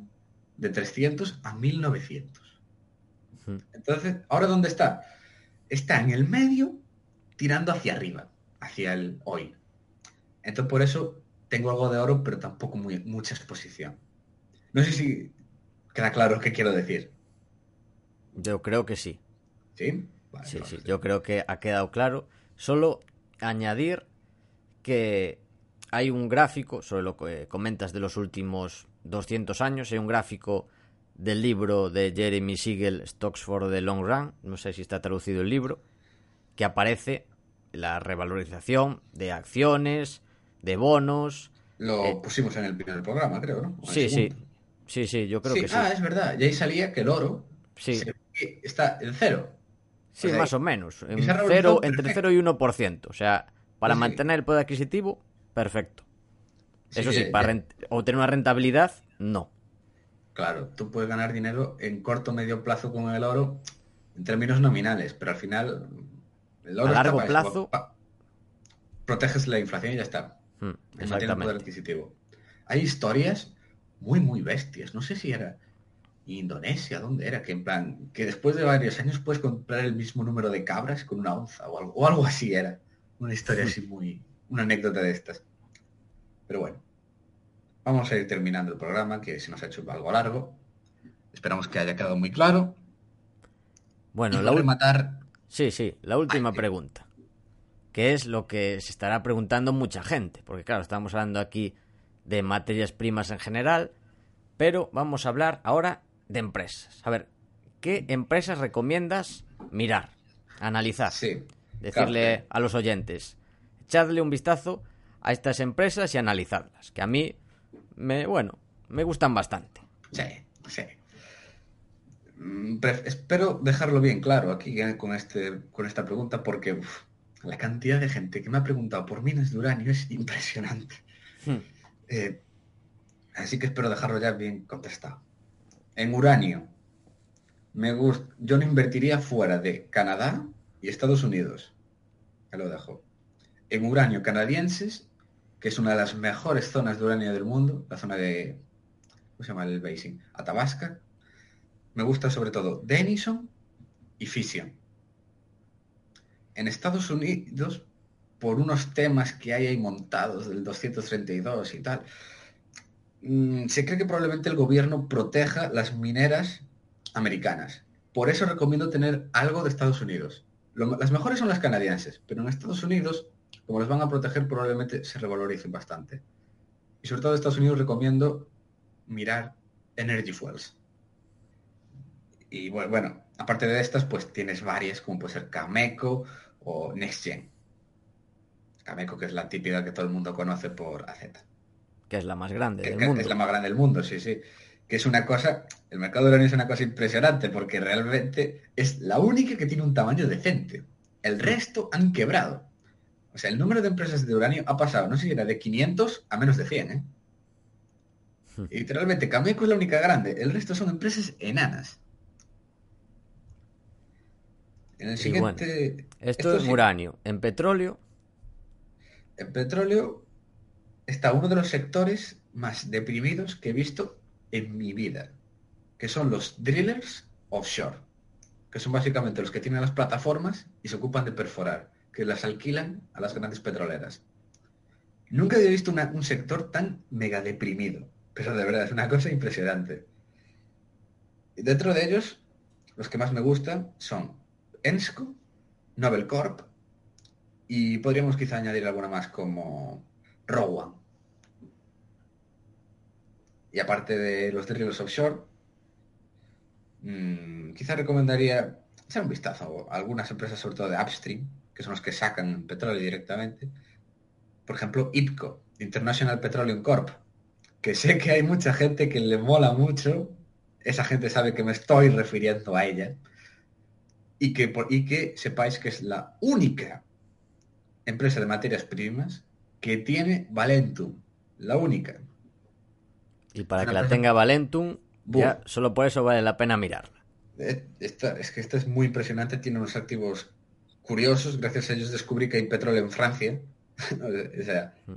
de 300 a 1900. Hmm. Entonces, ¿ahora dónde está? Está en el medio tirando hacia arriba, hacia el hoy. Entonces por eso tengo algo de oro, pero tampoco muy, mucha exposición. No sé si queda claro qué quiero decir. Yo creo que sí. ¿Sí? sí, sí, yo creo que ha quedado claro. Solo añadir que hay un gráfico sobre lo que comentas de los últimos 200 años. Hay un gráfico del libro de Jeremy Siegel, Stocks for the Long Run. No sé si está traducido el libro que aparece la revalorización de acciones, de bonos. Lo eh, pusimos en el primer programa, creo, ¿no? Sí, sí. Sí, sí, yo creo que sí. Ah, es verdad. Y ahí salía que el oro sí. está en cero. Sí, más o menos. En cero, entre 0 y 1%. O sea, para mantener el poder adquisitivo, perfecto. Eso sí, para obtener una rentabilidad, no. Claro, tú puedes ganar dinero en corto o medio plazo con el oro en términos nominales, pero al final a largo plazo. proteges la inflación y ya está. Hmm, poder adquisitivo. Hay historias muy, muy bestias. No sé si era Indonesia, ¿dónde era? Que en plan, que después de varios años puedes comprar el mismo número de cabras con una onza o algo, o algo así era. Una historia así [laughs] muy, una anécdota de estas. Pero bueno, vamos a ir terminando el programa, que se nos ha hecho algo largo. Esperamos que haya quedado muy claro. Bueno, la matar Sí, sí, la última pregunta. Que es lo que se estará preguntando mucha gente. Porque claro, estamos hablando aquí de materias primas en general, pero vamos a hablar ahora de empresas. A ver, ¿qué empresas recomiendas mirar, analizar? Sí. Decirle a los oyentes, echadle un vistazo a estas empresas y analizarlas, que a mí, me, bueno, me gustan bastante. Sí, sí. Mm, espero dejarlo bien claro aquí eh, con, este, con esta pregunta porque la cantidad de gente que me ha preguntado por minas de uranio es impresionante. Hmm. Eh, así que espero dejarlo ya bien contestado. En uranio, me gusta, yo no invertiría fuera de Canadá y Estados Unidos. Ya lo dejo. En uranio canadienses, que es una de las mejores zonas de uranio del mundo, la zona de, ¿cómo se llama el basing? Atabasca, me gusta sobre todo Denison y Fission. En Estados Unidos, por unos temas que hay ahí montados del 232 y tal, mm, se cree que probablemente el gobierno proteja las mineras americanas. Por eso recomiendo tener algo de Estados Unidos. las mejores son las canadienses, pero en Estados Unidos, como las van a proteger, probablemente se revaloricen bastante. Y sobre todo en Estados Unidos recomiendo mirar Energy Fuels. Y bueno, aparte de estas, pues tienes varias, como puede ser Cameco o NextGen. Cameco, que es la típica que todo el mundo conoce por AZ. Que es la más grande del mundo. Es la más grande del mundo, sí, sí. Que es una cosa, el mercado de uranio es una cosa impresionante porque realmente es la única que tiene un tamaño decente. El resto han quebrado. O sea, el número de empresas de uranio ha pasado, no sé si era de 500 a menos de 100, ¿eh? Hmm. Y literalmente, Cameco es la única grande. El resto son empresas enanas. En el siguiente... esto, es uranio. En petróleo... En petróleo está uno de los sectores más deprimidos que he visto en mi vida, que son los drillers offshore, que son básicamente los que tienen las plataformas y se ocupan de perforar, que las alquilan a las grandes petroleras. Nunca había visto un sector tan mega deprimido, pero de verdad es una cosa impresionante. Y dentro de ellos, los que más me gustan son Ensco, Nobel Corp y podríamos quizá añadir alguna más como Rowan. Y aparte de los derribos offshore, mmm, quizá recomendaría echar un vistazo a algunas empresas, sobre todo de upstream, que son los que sacan petróleo directamente. Por ejemplo, IPCO, International Petroleum Corp, que sé que hay mucha gente que le mola mucho. Esa gente sabe que me estoy refiriendo a ella y que, y que sepáis que es la única empresa de materias primas que tiene Valentum. La única. Y para que la tenga Valentum, ya solo por eso vale la pena mirarla. Eh, es que esta es muy impresionante, tiene unos activos curiosos, gracias a ellos descubrí que hay petróleo en Francia. [laughs] Mm.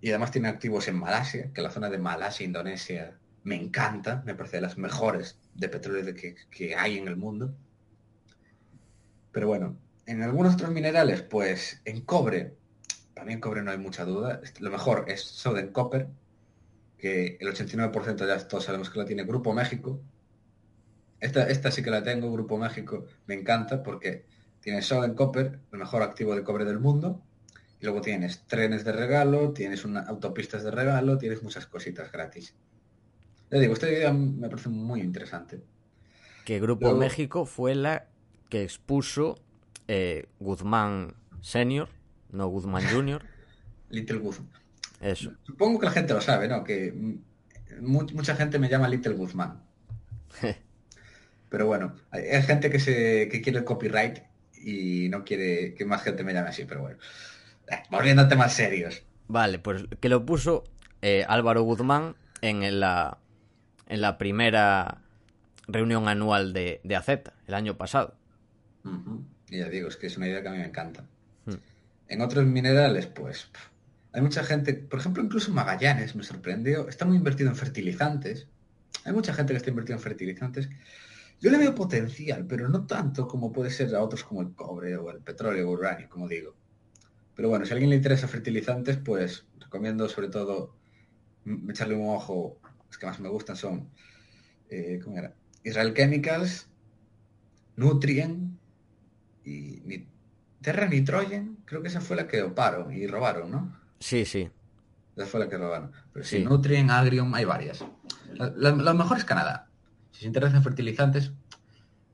y además tiene activos en Malasia, que la zona de Malasia, Indonesia, me encanta, me parece de las mejores de petróleo que, que hay en el mundo. Pero bueno, en algunos otros minerales, pues en cobre, también cobre no hay mucha duda. Lo mejor es Southern Copper, que el 89% ya todos sabemos que la tiene Grupo México. Esta, esta sí que la tengo, Grupo México, me encanta porque tiene Southern Copper, el mejor activo de cobre del mundo. Y luego tienes trenes de regalo, tienes una, autopistas de regalo, tienes muchas cositas gratis. Le digo, esta idea me parece muy interesante. Que Grupo México fue la que expuso eh, Guzmán Senior, no Guzmán Junior. [laughs] Little Guzmán. Eso. Supongo que la gente lo sabe, ¿no? Que mucha gente me llama Little Guzmán. [laughs] pero bueno, hay, gente que, se, que quiere el copyright y no quiere que más gente me llame así, pero bueno. Eh, volviendo a temas serios. Vale, pues que lo puso eh, Álvaro Guzmán en la, en la primera reunión anual de, de AZ, el año pasado. Y ya digo, es que es una idea que a mí me encanta. Hmm. En otros minerales, pues hay mucha gente, por ejemplo, incluso Magallanes me sorprendió, está muy invertido en fertilizantes. Hay mucha gente que está invertida en fertilizantes. Yo le veo potencial, pero no tanto como puede ser a otros como el cobre o el petróleo o uranio, como digo. Pero bueno, si a alguien le interesa fertilizantes, pues recomiendo sobre todo echarle un ojo. Los que más me gustan son, eh, ¿cómo era? Israel Chemicals, Nutrien, y Terra Nitrogen, creo que esa fue la que oparon y robaron, ¿no? Sí, sí. Esa fue la que robaron. Pero sí, Nutrien, Agrium, hay varias. Lo mejor es Canadá. Si se interesan fertilizantes,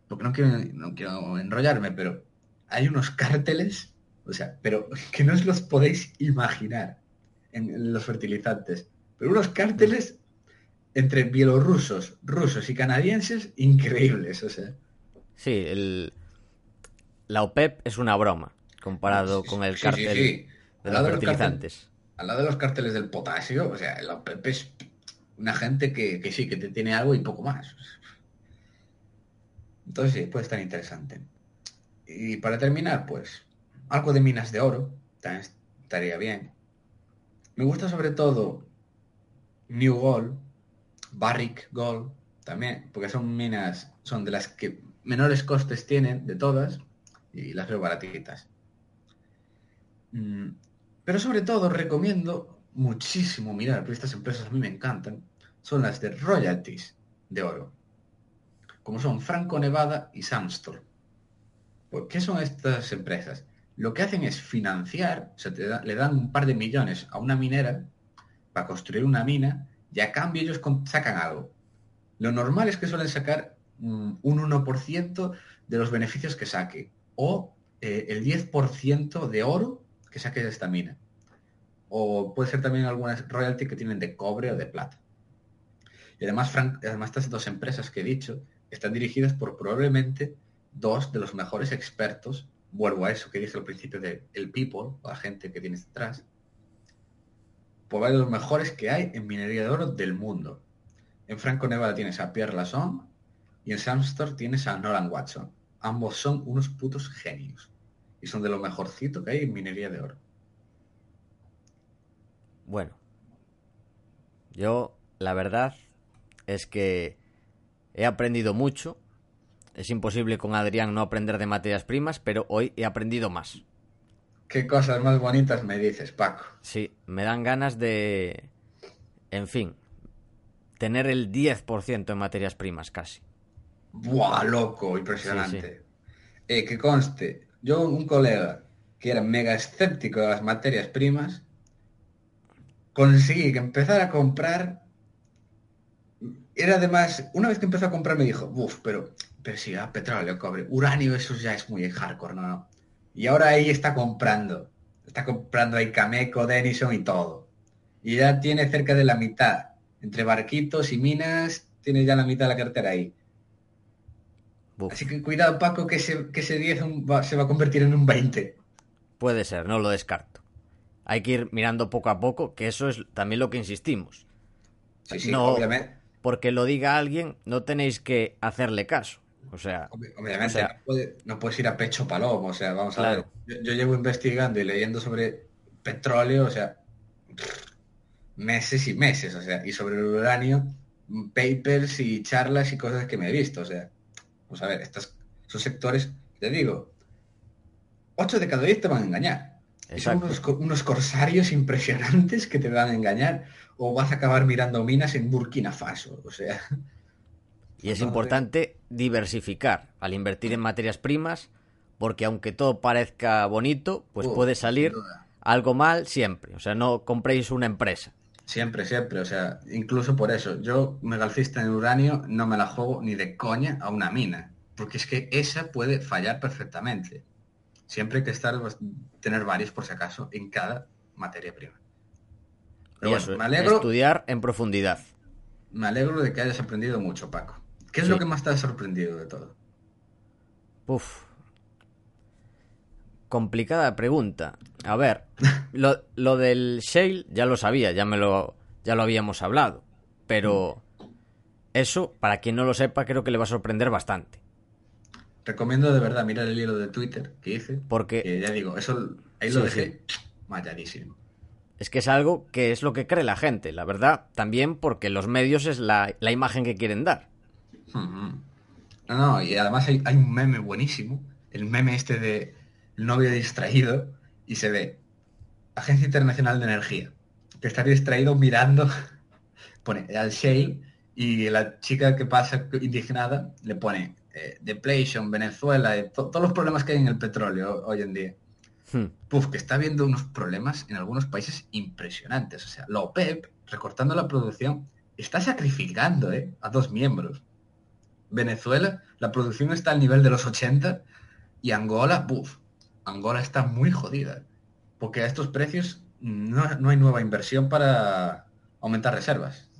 porque no quiero, no quiero enrollarme, pero hay unos cárteles, o sea, pero [laughs] que no os los podéis imaginar en los fertilizantes. Pero unos cárteles entre bielorrusos, rusos y canadienses increíbles, o sea. Sí, el, la OPEP es una broma comparado con el cártel de los fertilizantes. al lado de los cárteles del potasio, o sea, la OPEP es una gente que, sí, que te tiene algo y poco más. Entonces sí, puede estar interesante. Y para terminar, pues, algo de minas de oro, también estaría bien. Me gusta sobre todo New Gold, Barrick Gold, también, porque son minas, son de las que menores costes tienen de todas y las veo baratitas. Mm, pero sobre todo recomiendo muchísimo mirar, porque estas empresas a mí me encantan, son las de royalties de oro, como son Franco Nevada y Sandstorm. Pues, ¿Qué son estas empresas? Lo que hacen es financiar, o sea, le dan un par de millones a una minera para construir una mina y a cambio ellos sacan algo. Lo normal es que suelen sacar mm, un 1% de los beneficios que saque o eh, el 10% de oro que saque de esta mina. O puede ser también algunas royalty que tienen de cobre o de plata. Y además, Frank, además estas dos empresas que he dicho están dirigidas por probablemente dos de los mejores expertos, vuelvo a eso que dije al principio de el people, la gente que tienes detrás, por varios de los mejores que hay en minería de oro del mundo. En Franco Nevada tienes a Pierre Lasson y en Samstor tienes a Nolan Watson. Ambos son unos putos genios y son de lo mejorcito que hay en minería de oro. Bueno, yo la verdad es que he aprendido mucho. Es imposible con Adrián no aprender de materias primas, pero hoy he aprendido más. ¿Qué cosas más bonitas me dices, Paco? Sí, me dan ganas de, en fin, tener el 10% en materias primas casi. ¡Buah, loco! Impresionante. Eh, que conste, yo un colega que era mega escéptico de las materias primas, conseguí que empezara a comprar. Era además, una vez que empezó a comprar me dijo, uff, pero, pero si ah, petróleo, cobre, uranio, eso ya es muy hardcore, no, no. Y ahora ahí está comprando. Está comprando ahí Cameco, Denison y todo. Y ya tiene cerca de la mitad. Entre barquitos y minas, tiene ya la mitad de la cartera ahí. Así que cuidado, Paco, que ese, que ese 10 un- va- se va a convertir en un 20. puede ser, no lo descarto. Hay que ir mirando poco a poco, que eso es también lo que insistimos. Sí, sí, No. obviamente. Porque lo diga alguien, no tenéis que hacerle caso. O sea, Obvi- Obviamente, O sea- no, puede- no puedes ir a pecho palomo, o sea, vamos Claro. a ver. Yo, yo llevo investigando y leyendo sobre petróleo, o sea, meses y meses, o sea, y sobre el uranio, papers y charlas y cosas que me he visto, o sea, vamos a ver, estos son sectores, te digo, 8 de cada 10 te van a engañar. Y son unos, co- unos corsarios impresionantes que te van a engañar o vas a acabar mirando minas en Burkina Faso, o sea, Y es importante diversificar al invertir en materias primas, porque aunque todo parezca bonito, pues Uh, puede salir algo mal siempre. O sea, no compréis una empresa. Siempre, siempre, o sea, incluso por eso, yo megalcista en uranio no me la juego ni de coña a una mina, porque es que esa puede fallar perfectamente. Siempre hay que estar, pues, tener varios por si acaso en cada materia prima. Pero bueno, me alegro, estudiar en profundidad. me alegro de que hayas aprendido mucho, Paco. ¿Qué es Sí. lo que más te ha sorprendido de todo? Uf. Complicada pregunta. A ver, lo, lo del Shale ya lo sabía, ya me lo, ya lo habíamos hablado. Pero eso, para quien no lo sepa, creo que le va a sorprender bastante. Recomiendo de verdad mirar el hilo de Twitter que hice, Porque que ya digo, eso ahí Sí, lo dejé malladísimo. es que es algo que es lo que cree la gente, la verdad. También porque los medios es la, la imagen que quieren dar. Ujú. No, no, y además hay, hay un meme buenísimo, el meme este de novio distraído, y se ve Agencia Internacional de Energía, que está distraído mirando, [laughs] pone al shale, y la chica que pasa indignada le pone eh, deflation, Venezuela, eh, to- todos los problemas que hay en el petróleo hoy en día. Hmm. Puf, que está habiendo unos problemas en algunos países impresionantes. O sea, la OPEP, recortando la producción, está sacrificando ¿eh? a dos miembros. Venezuela, la producción está al nivel de los 80 y Angola, buf, Angola está muy jodida. Porque a estos precios no, no hay nueva inversión para aumentar reservas.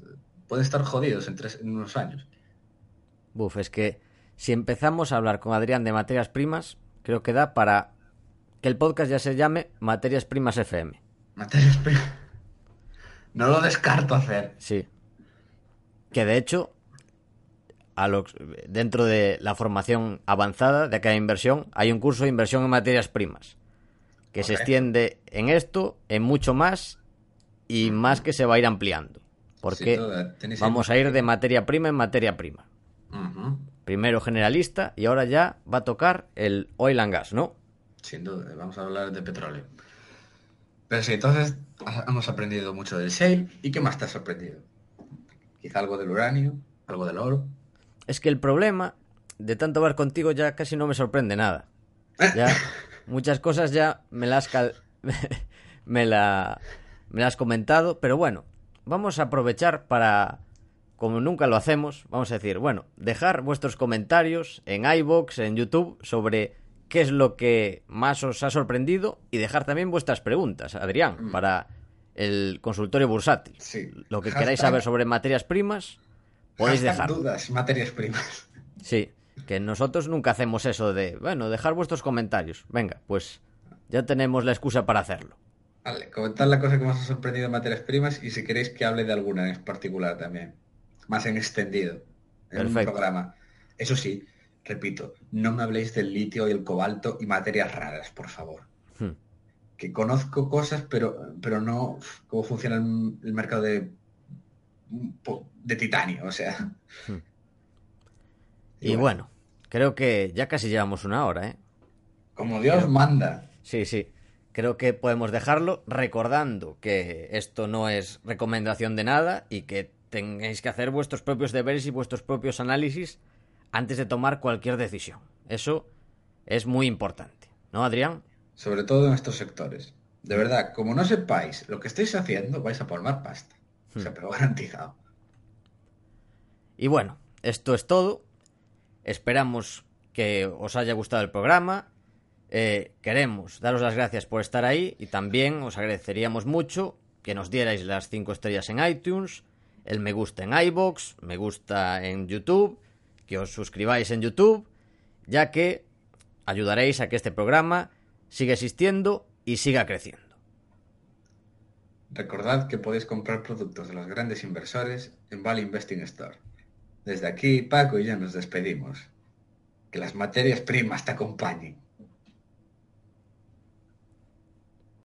Pueden estar jodidos en, tres, en unos años. Buf, es que si empezamos a hablar con Adrián de materias primas, creo que da para que el podcast ya se llame Materias Primas FM. Materias primas. No lo descarto hacer. Sí. Que de hecho, a los, dentro de la formación avanzada de aquella inversión, hay un curso de inversión en materias primas. Que se extiende en esto, en mucho más, y más que se va a ir ampliando. Porque vamos a ir de materia prima en materia prima. Primero generalista y ahora ya va a tocar el oil and gas, ¿no? Sin duda, vamos a hablar de petróleo. Pero sí, entonces hemos aprendido mucho del shale. ¿Y qué más te ha sorprendido? Quizá algo del uranio, algo del oro. Es que el problema de tanto hablar contigo ya casi no me sorprende nada. Ya, [laughs] muchas cosas ya me las, [laughs] me, la, me las has comentado, pero bueno, vamos a aprovechar para, como nunca lo hacemos, vamos a decir, bueno, dejar vuestros comentarios en iBox, en YouTube, sobre qué es lo que más os ha sorprendido y dejar también vuestras preguntas, Adrián, mm. para el consultorio bursátil. Sí. Lo que queráis saber sobre materias primas, podéis dejar. dudas, materias primas. Sí, que nosotros nunca hacemos eso de, bueno, dejar vuestros comentarios. Venga, pues ya tenemos la excusa para hacerlo. Vale, comentad la cosa que más os ha sorprendido en materias primas y si queréis que hable de alguna en particular también. Más en extendido. En un programa. Eso sí, repito, no me habléis del litio y el cobalto y materias raras, por favor. Hmm. Que conozco cosas, pero, pero no cómo funciona el, mercado de, de titanio, o sea. Hmm. Y, bueno. creo que ya casi llevamos una hora, ¿eh? Como Dios manda. Sí, sí. Creo que podemos dejarlo recordando que esto no es recomendación de nada y que tengáis que hacer vuestros propios deberes y vuestros propios análisis antes de tomar cualquier decisión. Eso es muy importante, ¿no, Adrián? Sobre todo en estos sectores. De verdad, como no sepáis lo que estáis haciendo, vais a formar pasta. O sea, hmm. pero garantizado. Y bueno, esto es todo. Esperamos que os haya gustado el programa. Eh, queremos daros las gracias por estar ahí y también os agradeceríamos mucho que nos dierais las 5 estrellas en iTunes, el me gusta en iBox, me gusta en YouTube, que os suscribáis en YouTube, ya que ayudaréis a que este programa siga existiendo y siga creciendo. Recordad que podéis comprar productos de los grandes inversores en Valley Investing Store. Desde aquí, Paco y yo nos despedimos. Que las materias primas te acompañen.